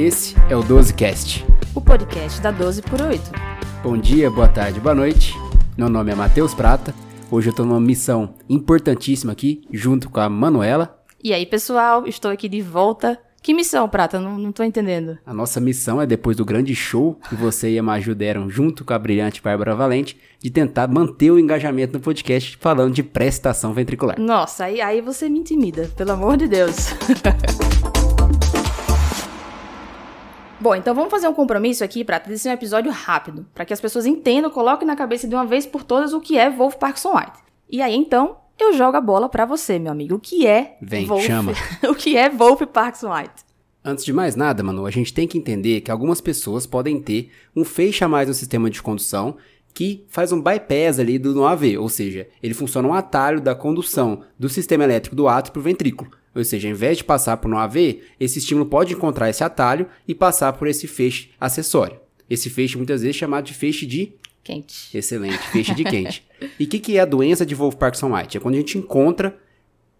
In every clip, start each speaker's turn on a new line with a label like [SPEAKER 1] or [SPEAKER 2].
[SPEAKER 1] Esse é o 12cast,
[SPEAKER 2] o podcast da 12 por 8.
[SPEAKER 1] Bom dia, boa tarde, boa noite. Meu nome é Matheus Prata. Hoje eu tô numa missão importantíssima aqui, junto com a Manuela.
[SPEAKER 2] E aí, pessoal, estou aqui de volta. Que missão, Prata? Não, não tô entendendo.
[SPEAKER 1] A nossa missão é, depois do grande show que você e a Maju deram junto com a brilhante Bárbara Valente, de tentar manter o engajamento no podcast falando de prestação ventricular.
[SPEAKER 2] Nossa, aí, aí você me intimida, pelo amor de Deus. Bom, então vamos fazer um compromisso aqui, Prata, de ser um episódio rápido, para que as pessoas entendam, coloquem na cabeça de uma vez por todas o que é Wolf Parkinson White. E aí, então, eu jogo a bola para você, meu amigo. O que é
[SPEAKER 1] Vem,
[SPEAKER 2] Wolf...
[SPEAKER 1] chama.
[SPEAKER 2] o que é Wolf Parkinson White?
[SPEAKER 1] Antes de mais nada, Manu, a gente tem que entender que algumas pessoas podem ter um feixe a mais no sistema de condução que faz um bypass ali do AV, ou seja, ele funciona um atalho da condução do sistema elétrico do átrio para o ventrículo. Ou seja, ao invés de passar por um AV, esse estímulo pode encontrar esse atalho e passar por esse feixe acessório.Esse feixe muitas vezes é chamado de feixe de
[SPEAKER 2] quente.
[SPEAKER 1] Excelente, feixe de quente. e o que, que é a doença de Wolff-Parkinson-White? É quando a gente encontra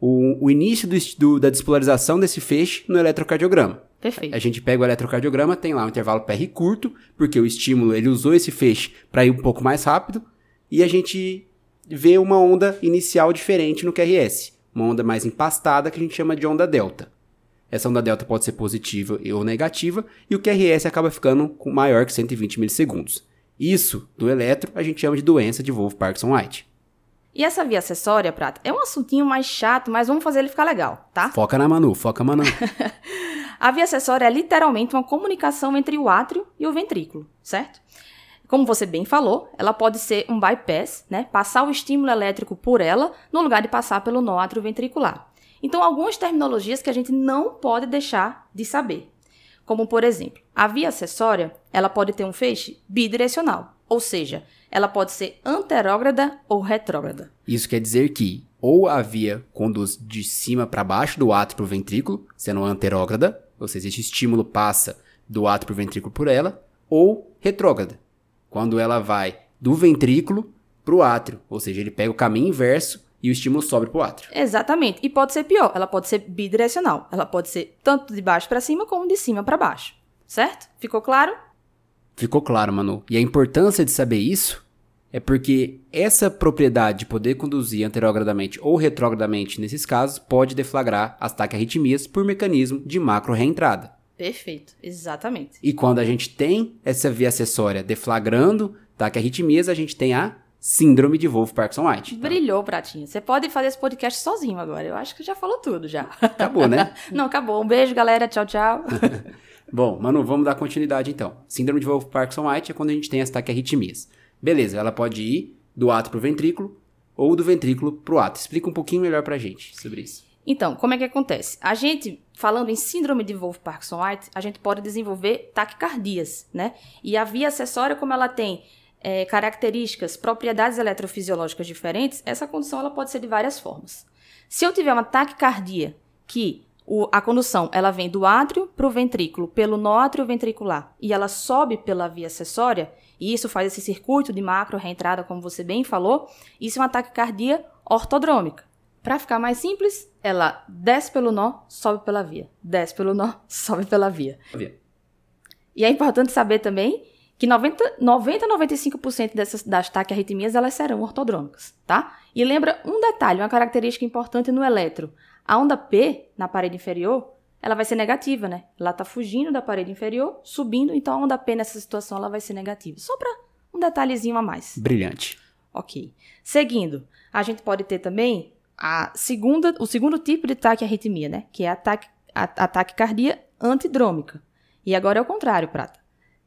[SPEAKER 1] o, o início do, do, da despolarização desse feixe no eletrocardiograma.
[SPEAKER 2] Perfeito.
[SPEAKER 1] A gente pega o eletrocardiograma, tem lá um intervalo PR curto, porque o estímulo ele usou esse feixe para ir um pouco mais rápido, e a gente vê uma onda inicial diferente no QRS uma onda mais empastada que a gente chama de onda delta. Essa onda delta pode ser positiva ou negativa e o QRS acaba ficando maior que 120 milissegundos. Isso, do eletro, a gente chama de doença de Wolff-Parkinson-White.
[SPEAKER 2] E essa via acessória, Prata, é um assuntinho mais chato, mas vamos fazer ele ficar legal, tá?
[SPEAKER 1] Foca na Manu, foca Manu.
[SPEAKER 2] a via acessória é literalmente uma comunicação entre o átrio e o ventrículo, certo? Como você bem falou, ela pode ser um bypass, né? Passar o estímulo elétrico por ela, no lugar de passar pelo nó atrioventricular. Então, algumas terminologias que a gente não pode deixar de saber. Como, por exemplo, a via acessória, ela pode ter um feixe bidirecional, ou seja, ela pode ser anterógrada ou retrógrada.
[SPEAKER 1] Isso quer dizer que ou a via conduz de cima para baixo do átrio para o ventrículo, sendo anterógrada, ou seja, esse estímulo passa do átrio para o ventrículo por ela, ou retrógrada, quando ela vai do ventrículo para o átrio, ou seja, ele pega o caminho inverso e o estímulo sobe para o átrio.
[SPEAKER 2] Exatamente. E pode ser pior, ela pode ser bidirecional. Ela pode ser tanto de baixo para cima como de cima para baixo. Certo? Ficou claro?
[SPEAKER 1] Ficou claro, Manu. E a importância de saber isso é porque essa propriedade de poder conduzir anterogradamente ou retrogradamente nesses casos pode deflagrar as taquiarritmias por mecanismo de macro reentrada.
[SPEAKER 2] Perfeito, exatamente.
[SPEAKER 1] E quando a gente tem essa via acessória deflagrando taquiarritmias, a gente tem a síndrome de Wolff-Parkinson-White.
[SPEAKER 2] Tá? Brilhou, Pratinho. Você pode fazer esse podcast sozinho agora. Eu acho que já falou tudo já.
[SPEAKER 1] Acabou, né?
[SPEAKER 2] Não, acabou. Um beijo, galera. Tchau, tchau.
[SPEAKER 1] Bom, Manu, vamos dar continuidade então. Síndrome de Wolff-Parkinson-White é quando a gente tem as taquiarritmias. Beleza, ela pode ir do ato pro ventrículo ou do ventrículo pro ato. Explica um pouquinho melhor pra gente sobre isso.
[SPEAKER 2] Então, como é que acontece? A gente, falando em síndrome de Wolff-Parkinson-White, a gente pode desenvolver taquicardias, né? E a via acessória, como ela tem é, características, propriedades eletrofisiológicas diferentes, essa condição ela pode ser de várias formas. Se eu tiver uma taquicardia que o, a condução ela vem do átrio para o ventrículo, pelo nó átrio ventricular, e ela sobe pela via acessória, e isso faz esse circuito de macro reentrada, como você bem falou, isso é uma taquicardia ortodrômica. Para ficar mais simples, ela desce pelo nó, sobe pela via. Desce pelo nó, sobe pela via.
[SPEAKER 1] via.
[SPEAKER 2] E é importante saber também que 90, 90 a 95% dessas, das taquiarritmias elas serão ortodrômicas, tá? E lembra um detalhe, uma característica importante no eletro. A onda P, na parede inferior, ela vai ser negativa, né? Ela está fugindo da parede inferior, subindo, então a onda P nessa situação ela vai ser negativa. Só para um detalhezinho a mais.
[SPEAKER 1] Brilhante.
[SPEAKER 2] Ok. Seguindo, a gente pode ter também a segunda, o segundo tipo de taquiarritmia, né? Que é a, taque, a, a taquicardia antidrômica. E agora é o contrário, Prata.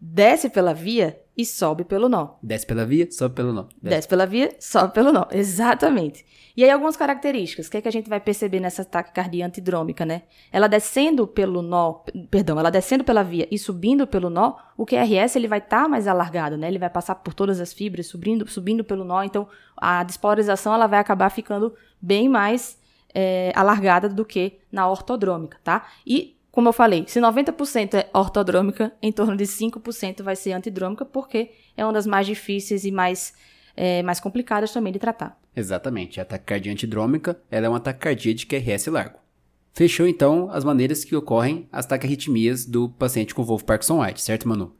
[SPEAKER 2] Desce pela via e sobe pelo nó.
[SPEAKER 1] Desce pela via, sobe pelo nó.
[SPEAKER 2] Desce, Desce pela via, sobe pelo nó. Exatamente. E aí algumas características. O que, é que a gente vai perceber nessa taquicardia antidrômica, né? Ela descendo pelo nó, perdão, ela descendo pela via e subindo pelo nó, o QRS ele vai estar tá mais alargado, né? Ele vai passar por todas as fibras, subindo, subindo pelo nó. Então a despolarização ela vai acabar ficando bem mais é, alargada do que na ortodrômica, tá? E como eu falei, se 90% é ortodrômica, em torno de 5% vai ser antidrômica, porque é uma das mais difíceis e mais, é, mais complicadas também de tratar.
[SPEAKER 1] Exatamente. A taquicardia antidrômica ela é uma taquicardia de QRS largo. Fechou então as maneiras que ocorrem as taquiarritmias do paciente com Wolff Parkinson White, certo, Manu?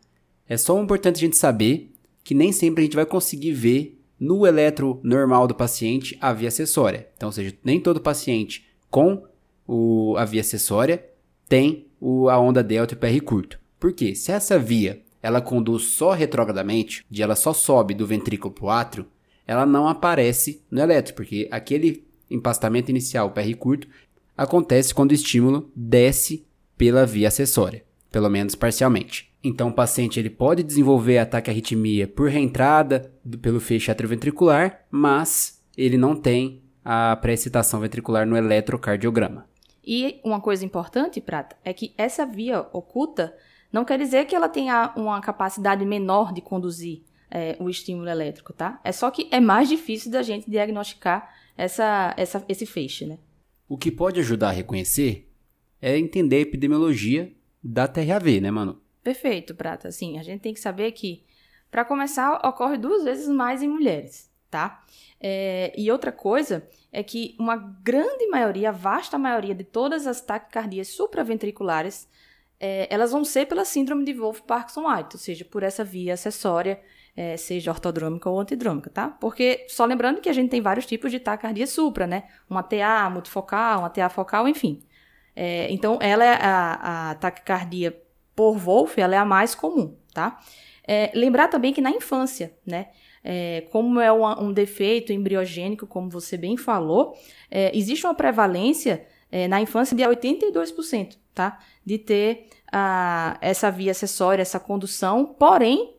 [SPEAKER 1] É só importante a gente saber que nem sempre a gente vai conseguir ver no eletro normal do paciente a via acessória. Então, ou seja, nem todo paciente com o, a via acessória tem o, a onda delta e o PR curto. Por quê? Se essa via ela conduz só retrogradamente, de ela só sobe do ventrículo para o átrio, ela não aparece no eletro, porque aquele empastamento inicial, PR curto, acontece quando o estímulo desce pela via acessória, pelo menos parcialmente. Então o paciente ele pode desenvolver ataque arritmia por reentrada do, pelo feixe atrioventricular, mas ele não tem a pré-excitação ventricular no eletrocardiograma.
[SPEAKER 2] E uma coisa importante, Prata, é que essa via oculta não quer dizer que ela tenha uma capacidade menor de conduzir é, o estímulo elétrico, tá? É só que é mais difícil da gente diagnosticar essa, essa, esse feixe, né?
[SPEAKER 1] O que pode ajudar a reconhecer é entender a epidemiologia da TRAV, né, mano?
[SPEAKER 2] Perfeito, Prata. Assim, a gente tem que saber que, para começar, ocorre duas vezes mais em mulheres, tá? É, e outra coisa é que uma grande maioria, a vasta maioria de todas as taquicardias supraventriculares, é, elas vão ser pela síndrome de Wolff-Parkinson-White, ou seja, por essa via acessória, é, seja ortodrômica ou antidrômica, tá? Porque, só lembrando que a gente tem vários tipos de taquicardia supra, né? Uma TA multifocal, uma TA focal, enfim. É, então, ela é a, a taquicardia por Wolff, ela é a mais comum, tá? É, lembrar também que na infância, né? É, como é um, defeito embriogênico, como você bem falou, é, existe uma prevalência é, na infância de 82%, tá? De ter a, essa via acessória, essa condução, porém,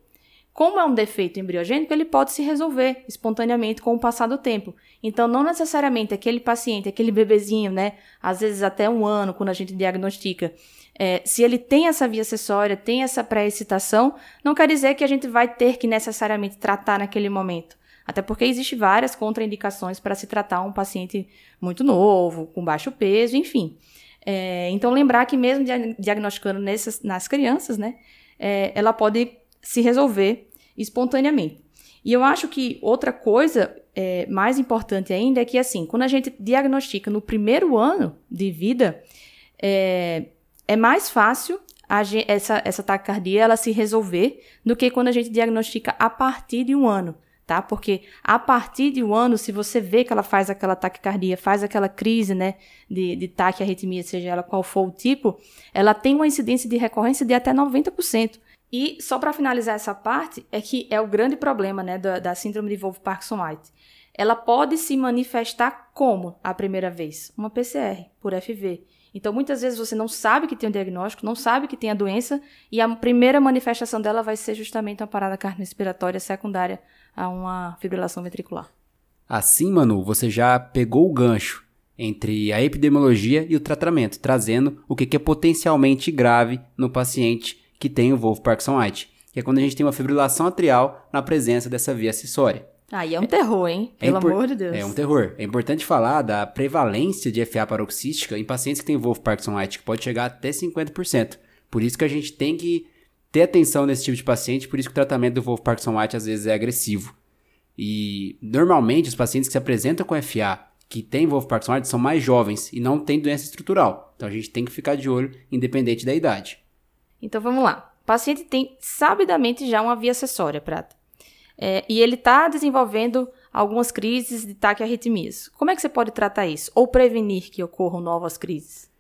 [SPEAKER 2] como é um defeito embriogênico, ele pode se resolver espontaneamente com o passar do tempo. Então, não necessariamente aquele paciente, aquele bebezinho, né? Às vezes até um ano, quando a gente diagnostica, é, se ele tem essa via acessória, tem essa pré-excitação, não quer dizer que a gente vai ter que necessariamente tratar naquele momento. Até porque existem várias contraindicações para se tratar um paciente muito novo, com baixo peso, enfim. É, então, lembrar que mesmo diagnosticando nessas, nas crianças, né, é, ela pode se resolver espontaneamente. E eu acho que outra coisa é, mais importante ainda é que, assim, quando a gente diagnostica no primeiro ano de vida, é, é mais fácil gente, essa, essa taquicardia ela se resolver do que quando a gente diagnostica a partir de um ano, tá? Porque a partir de um ano, se você vê que ela faz aquela taquicardia, faz aquela crise, né, de, de taquiarritmia, seja ela qual for o tipo, ela tem uma incidência de recorrência de até 90%. E só para finalizar essa parte, é que é o grande problema, né, da, da síndrome de Wolff-Parkinson-White. Ela pode se manifestar como a primeira vez? Uma PCR, por FV. Então, muitas vezes você não sabe que tem o um diagnóstico, não sabe que tem a doença, e a primeira manifestação dela vai ser justamente uma parada cardiorrespiratória secundária a uma fibrilação ventricular.
[SPEAKER 1] Assim, Manu, você já pegou o gancho entre a epidemiologia e o tratamento, trazendo o que é potencialmente grave no paciente que tem o Wolff Parkinson White, que é quando a gente tem uma fibrilação atrial na presença dessa via acessória.
[SPEAKER 2] Aí é um terror, hein? É Pelo amor de Deus.
[SPEAKER 1] É um terror. É importante falar da prevalência de FA paroxística em pacientes que têm Wolff Parkinson White, que pode chegar até 50%. Por isso que a gente tem que ter atenção nesse tipo de paciente, por isso que o tratamento do Wolff Parkinson White às vezes é agressivo. E normalmente os pacientes que se apresentam com FA, que têm Wolff Parkinson White, são mais jovens e não têm doença estrutural. Então a gente tem que ficar de olho, independente da idade.
[SPEAKER 2] Então vamos lá. O paciente tem sabidamente já uma via acessória, Prata. É, e ele está desenvolvendo algumas crises de taquiarritmias. Como é que você pode tratar isso? Ou prevenir que ocorram novas crises?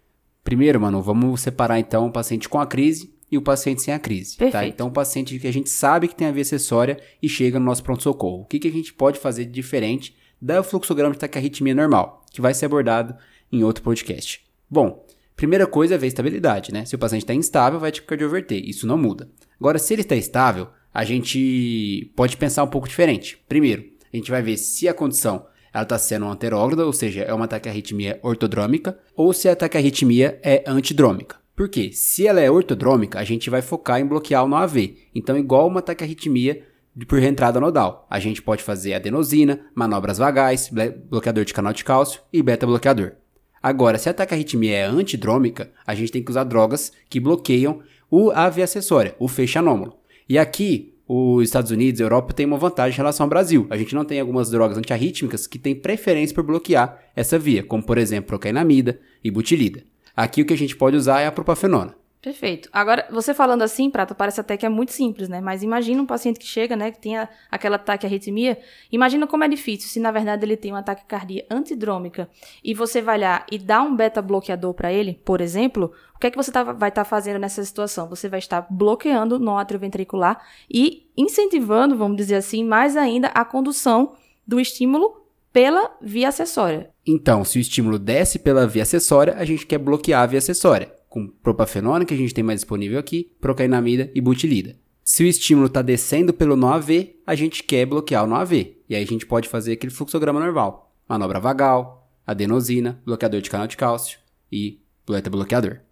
[SPEAKER 1] Primeiro, mano, vamos separar então o paciente com a crise e o paciente sem a crise.
[SPEAKER 2] Tá? Perfeito. Tá?
[SPEAKER 1] Então, o paciente que a gente sabe que tem a via acessória e chega no nosso pronto-socorro. O que, que a gente pode fazer de diferente da fluxograma de taquiarritmia normal, que vai ser abordado em outro podcast. Bom, primeira coisa é ver a estabilidade, né? Se o paciente está instável, vai te cardioverter. Isso não muda. Agora, se ele está estável, a gente pode pensar um pouco diferente. Primeiro, a gente vai ver se a condição ela está sendo anterógrada, ou seja, é uma taquiarritmia ortodrômica, ou se a taquiarritmia é antidrômica. Por quê? Se ela é ortodrômica, a gente vai focar em bloquear o no AV. Então, igual uma taquiarritmia por reentrada nodal, a gente pode fazer adenosina, manobras vagais, bloqueador de canal de cálcio e beta-bloqueador. Agora, se a taquiarritmia é antidrômica, a gente tem que usar drogas que bloqueiam o AV acessória, o feixe anômalo. E aqui, os Estados Unidos e a Europa têm uma vantagem em relação ao Brasil. A gente não tem algumas drogas antiarrítmicas que têm preferência por bloquear essa via, como por exemplo procainamida e butilida. Aqui o que a gente pode usar é a propafenona.
[SPEAKER 2] Perfeito. Agora, você falando assim, Prata, parece até que é muito simples, né? Mas imagina um paciente que chega, né, que tem a, aquela ataque arritmia. Imagina como é difícil se, na verdade, ele tem um ataque cardíaco antidrômica e você vai lá e dá um beta-bloqueador para ele, por exemplo, o que é que você tá, vai estar tá fazendo nessa situação? Você vai estar bloqueando no átrio ventricular e incentivando, vamos dizer assim, mais ainda a condução do estímulo pela via acessória.
[SPEAKER 1] Então, se o estímulo desce pela via acessória, a gente quer bloquear a via acessória com propafenona, que a gente tem mais disponível aqui, procainamida e butilida. Se o estímulo está descendo pelo nó AV, a gente quer bloquear o nó AV. E aí a gente pode fazer aquele fluxograma normal. Manobra vagal, adenosina, bloqueador de canal de cálcio e beta-bloqueador.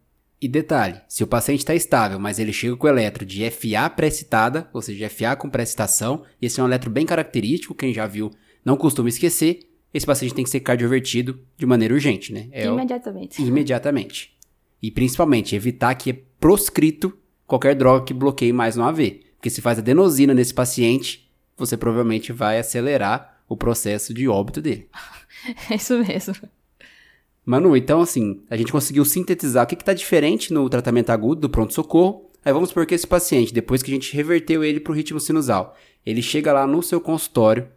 [SPEAKER 1] E detalhe, se o paciente está estável, mas ele chega com o eletro de FA pré-citada, ou seja, FA com pré-citação, e esse é um eletro bem característico, quem já viu não costuma esquecer, esse paciente tem que ser cardiovertido de maneira urgente, né?
[SPEAKER 2] É imediatamente.
[SPEAKER 1] O... Imediatamente. E principalmente evitar que é proscrito qualquer droga que bloqueie mais no AV. Porque se faz adenosina nesse paciente, você provavelmente vai acelerar o processo de óbito dele.
[SPEAKER 2] É isso mesmo.
[SPEAKER 1] Manu, então assim, a gente conseguiu sintetizar o que está diferente no tratamento agudo do pronto-socorro. Aí vamos supor que esse paciente, depois que a gente reverteu ele para o ritmo sinusal, ele chega lá no seu consultório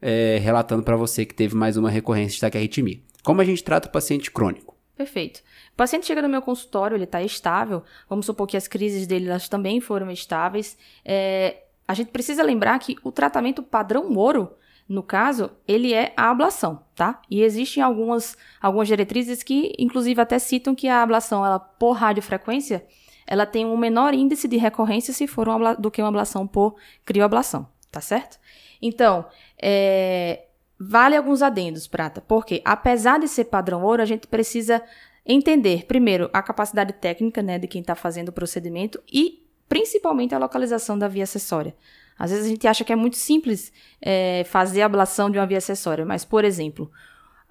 [SPEAKER 1] é, relatando para você que teve mais uma recorrência de taquiarritmia. Como a gente trata o paciente crônico?
[SPEAKER 2] Perfeito. O paciente chega no meu consultório, ele está estável. Vamos supor que as crises dele elas também foram estáveis. É, a gente precisa lembrar que o tratamento padrão ouro, no caso, ele é a ablação, tá? E existem algumas, algumas diretrizes que, inclusive, até citam que a ablação, ela, por radiofrequência, ela tem um menor índice de recorrência se for uma, do que uma ablação por crioablação, tá certo? Então, é, Vale alguns adendos, Prata, porque apesar de ser padrão ouro, a gente precisa entender, primeiro, a capacidade técnica né, de quem está fazendo o procedimento e, principalmente, a localização da via acessória. Às vezes a gente acha que é muito simples é, fazer a ablação de uma via acessória, mas, por exemplo,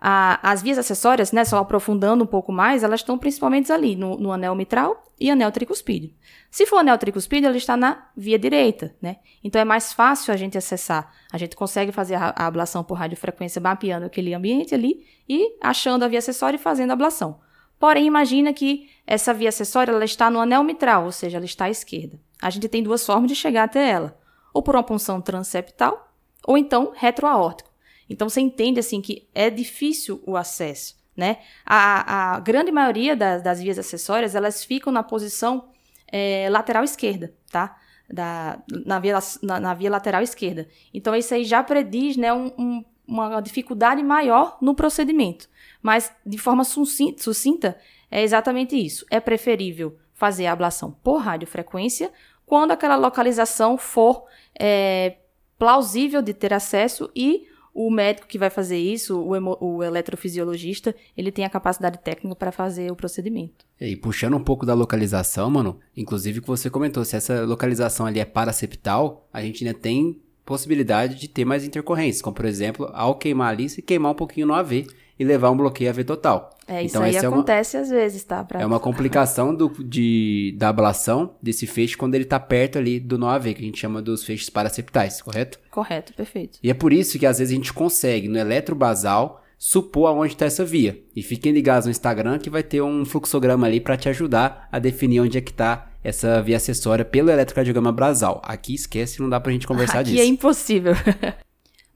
[SPEAKER 2] a, as vias acessórias, né, só aprofundando um pouco mais, elas estão principalmente ali, no, no anel mitral e anel tricuspídeo. Se for anel tricuspídeo, ela está na via direita, né? Então é mais fácil a gente acessar. A gente consegue fazer a, a ablação por radiofrequência mapeando aquele ambiente ali e achando a via acessória e fazendo a ablação. Porém, imagina que essa via acessória ela está no anel mitral, ou seja, ela está à esquerda. A gente tem duas formas de chegar até ela: ou por uma punção transeptal, ou então retroaórtico. Então você entende assim que é difícil o acesso, né? A, a grande maioria das, das vias acessórias elas ficam na posição é, lateral esquerda, tá? Da, na, via, na, na, via lateral esquerda. Então isso aí já prediz né, um, um, uma dificuldade maior no procedimento. Mas de forma sucinta, é exatamente isso. É preferível fazer a ablação por radiofrequência quando aquela localização for é, plausível de ter acesso e o médico que vai fazer isso, o, o eletrofisiologista, ele tem a capacidade técnica para fazer o procedimento.
[SPEAKER 1] E puxando um pouco da localização, mano, inclusive que você comentou, se essa localização ali é paraceptal, a gente ainda tem possibilidade de ter mais intercorrências, como por exemplo, ao queimar ali, se queimar um pouquinho no AV e levar um bloqueio AV total.
[SPEAKER 2] É, isso então, aí acontece é uma, às vezes, tá?
[SPEAKER 1] Pra... É uma complicação do, de, da ablação desse feixe quando ele tá perto ali do nó AV, que a gente chama dos feixes paraceptais, correto?
[SPEAKER 2] Correto, perfeito.
[SPEAKER 1] E é por isso que às vezes a gente consegue, no eletrobasal, supor aonde está essa via. E fiquem ligados no Instagram que vai ter um fluxograma ali para te ajudar a definir onde é que está essa via acessória pelo eletrocardiograma basal. Aqui esquece, não dá pra gente conversar
[SPEAKER 2] Aqui
[SPEAKER 1] disso.
[SPEAKER 2] Aqui é impossível.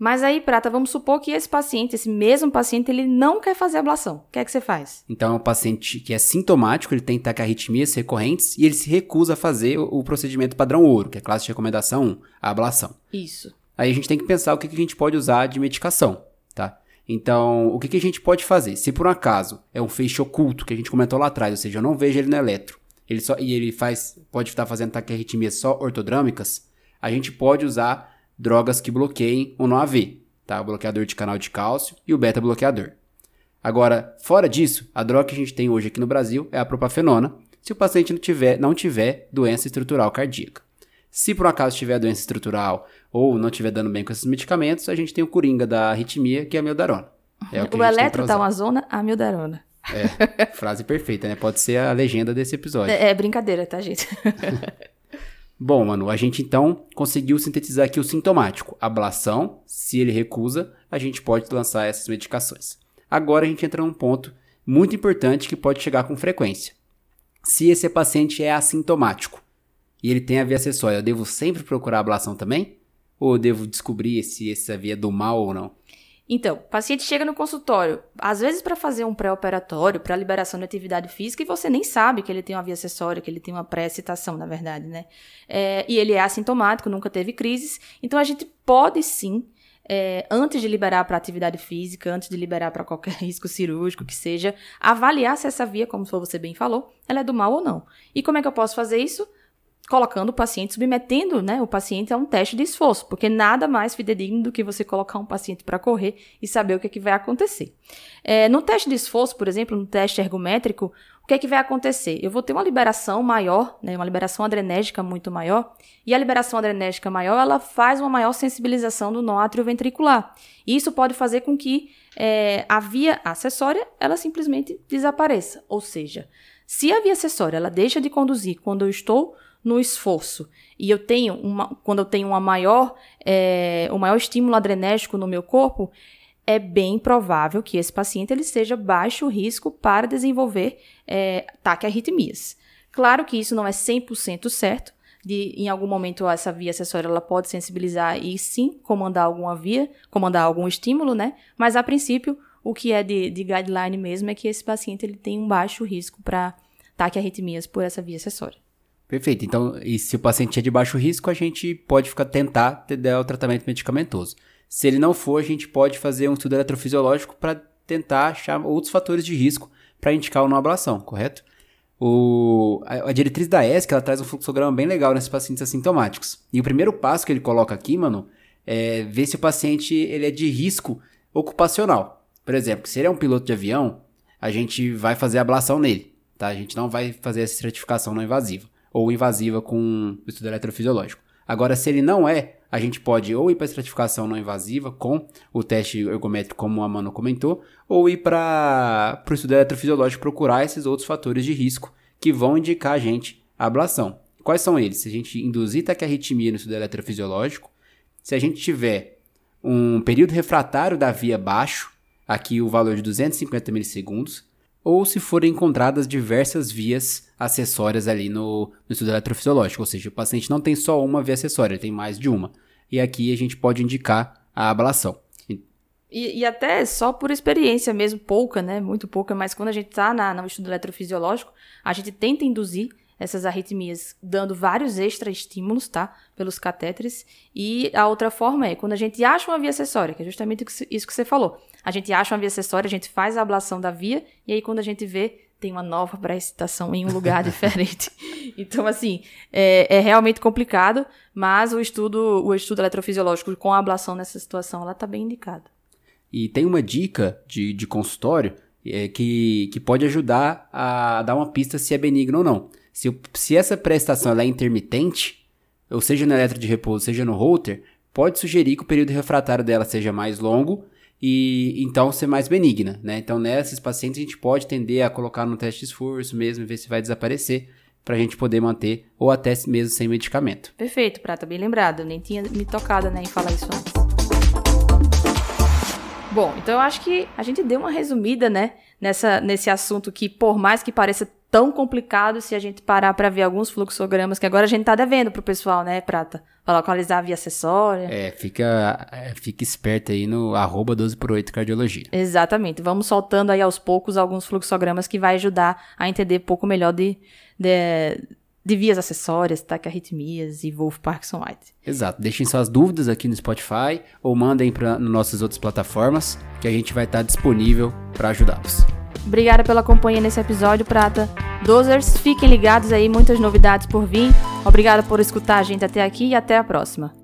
[SPEAKER 2] Mas aí, Prata, vamos supor que esse paciente, esse mesmo paciente, ele não quer fazer ablação. O que é que você faz?
[SPEAKER 1] Então, é um paciente que é sintomático, ele tem taquiarritmias recorrentes e ele se recusa a fazer o procedimento padrão ouro, que é a classe de recomendação 1, a ablação.
[SPEAKER 2] Isso.
[SPEAKER 1] Aí a gente tem que pensar o que a gente pode usar de medicação, tá? Então, o que a gente pode fazer? Se por um acaso é um feixe oculto, que a gente comentou lá atrás, ou seja, eu não vejo ele no eletro, ele só, e ele faz, pode estar fazendo taquiarritmias só ortodrâmicas, a gente pode usar drogas que bloqueiem o NOAV, tá? O bloqueador de canal de cálcio e o beta-bloqueador. Agora, fora disso, a droga que a gente tem hoje aqui no Brasil é a propafenona, se o paciente não tiver, não tiver doença estrutural cardíaca. Se por um acaso tiver doença estrutural ou não estiver dando bem com esses medicamentos, a gente tem o coringa da arritmia, que é a mildarona. É
[SPEAKER 2] o, o eletro tá uma zona, a mildarona.
[SPEAKER 1] É, frase perfeita, né? Pode ser a legenda desse episódio.
[SPEAKER 2] É, é brincadeira, tá, gente?
[SPEAKER 1] Bom, mano, a gente então conseguiu sintetizar aqui o sintomático. Ablação, se ele recusa, a gente pode lançar essas medicações. Agora a gente entra num ponto muito importante que pode chegar com frequência. Se esse paciente é assintomático e ele tem a via acessória, eu devo sempre procurar ablação também? Ou eu devo descobrir se essa via é do mal ou não?
[SPEAKER 2] Então, o paciente chega no consultório, às vezes para fazer um pré-operatório, para liberação de atividade física, e você nem sabe que ele tem uma via acessória, que ele tem uma pré-excitação, na verdade, né? É, e ele é assintomático, nunca teve crises. Então, a gente pode sim, é, antes de liberar para atividade física, antes de liberar para qualquer risco cirúrgico que seja, avaliar se essa via, como você bem falou, ela é do mal ou não. E como é que eu posso fazer isso? Colocando o paciente, submetendo né, o paciente a um teste de esforço, porque nada mais fidedigno do que você colocar um paciente para correr e saber o que, é que vai acontecer. É, no teste de esforço, por exemplo, no teste ergométrico, o que é que vai acontecer? Eu vou ter uma liberação maior, né, uma liberação adrenérgica muito maior, e a liberação adrenérgica maior, ela faz uma maior sensibilização do nó ventricular. E isso pode fazer com que é, a via acessória, ela simplesmente desapareça. Ou seja, se a via acessória, ela deixa de conduzir quando eu estou no esforço. E eu tenho uma, quando eu tenho uma maior, é, maior estímulo adrenérgico no meu corpo, é bem provável que esse paciente ele seja baixo risco para desenvolver é, taquiarritmias. Claro que isso não é 100% certo, de em algum momento essa via acessória ela pode sensibilizar e sim comandar alguma via, comandar algum estímulo, né? Mas a princípio, o que é de, de guideline mesmo é que esse paciente ele tem um baixo risco para taquiarritmias por essa via acessória.
[SPEAKER 1] Perfeito. Então, e se o paciente é de baixo risco, a gente pode ficar, tentar dar o tratamento medicamentoso. Se ele não for, a gente pode fazer um estudo eletrofisiológico para tentar achar outros fatores de risco para indicar uma ablação, correto? O, a, a, diretriz da ESC, ela traz um fluxograma bem legal nesses pacientes assintomáticos. E o primeiro passo que ele coloca aqui, mano, é ver se o paciente ele é de risco ocupacional. Por exemplo, se ele é um piloto de avião, a gente vai fazer ablação nele, tá? A gente não vai fazer essa estratificação não invasiva ou invasiva com estudo eletrofisiológico. Agora, se ele não é, a gente pode ou ir para estratificação não invasiva com o teste ergométrico, como a Mano comentou, ou ir para o estudo eletrofisiológico procurar esses outros fatores de risco que vão indicar a gente a ablação. Quais são eles? Se a gente induzir taquiarritmia no estudo eletrofisiológico, se a gente tiver um período refratário da via baixo, aqui o valor de 250 milissegundos, ou se forem encontradas diversas vias acessórias ali no, no, estudo eletrofisiológico, ou seja, o paciente não tem só uma via acessória, ele tem mais de uma. E aqui a gente pode indicar a ablação.
[SPEAKER 2] E, e até só por experiência mesmo, pouca, né? Muito pouca, mas quando a gente está no estudo eletrofisiológico, a gente tenta induzir essas arritmias dando vários extra estímulos, tá? Pelos catéteres. E a outra forma é quando a gente acha uma via acessória, que é justamente isso que você falou. A gente acha uma via acessória, a gente faz a ablação da via, e aí quando a gente vê, tem uma nova pré-excitação em um lugar diferente. Então, assim, é, é, realmente complicado, mas o estudo, o estudo eletrofisiológico com a ablação nessa situação, ela está bem indicada.
[SPEAKER 1] E tem uma dica de, de consultório é, que, que pode ajudar a dar uma pista se é benigno ou não. Se, se essa prestação é intermitente, ou seja no eletro de repouso, seja no holter, pode sugerir que o período refratário dela seja mais longo e então ser mais benigna, né? Então nesses pacientes a gente pode tender a colocar no teste de esforço mesmo, ver se vai desaparecer, para a gente poder manter ou até mesmo sem medicamento.
[SPEAKER 2] Perfeito, Prata, bem lembrado, eu nem tinha me tocado né, em falar isso antes. Bom, então eu acho que a gente deu uma resumida, né, nessa, nesse assunto que, por mais que pareça tão complicado se a gente parar para ver alguns fluxogramas que agora a gente tá devendo pro pessoal, né, Prata? Pra localizar a via acessória.
[SPEAKER 1] É, fica, é, fica esperto aí no arroba 12 por 8 cardiologia.
[SPEAKER 2] Exatamente. Vamos soltando aí aos poucos alguns fluxogramas que vai ajudar a entender um pouco melhor de, de, de vias acessórias, taquiarritmias e Wolf Parkinson White.
[SPEAKER 1] Exato. Deixem suas dúvidas aqui no Spotify ou mandem para nossas outras plataformas que a gente vai estar disponível para ajudá-los.
[SPEAKER 2] Obrigada pela companhia nesse episódio, Prata. Dozers, fiquem ligados aí, muitas novidades por vir. Obrigada por escutar a gente até aqui e até a próxima.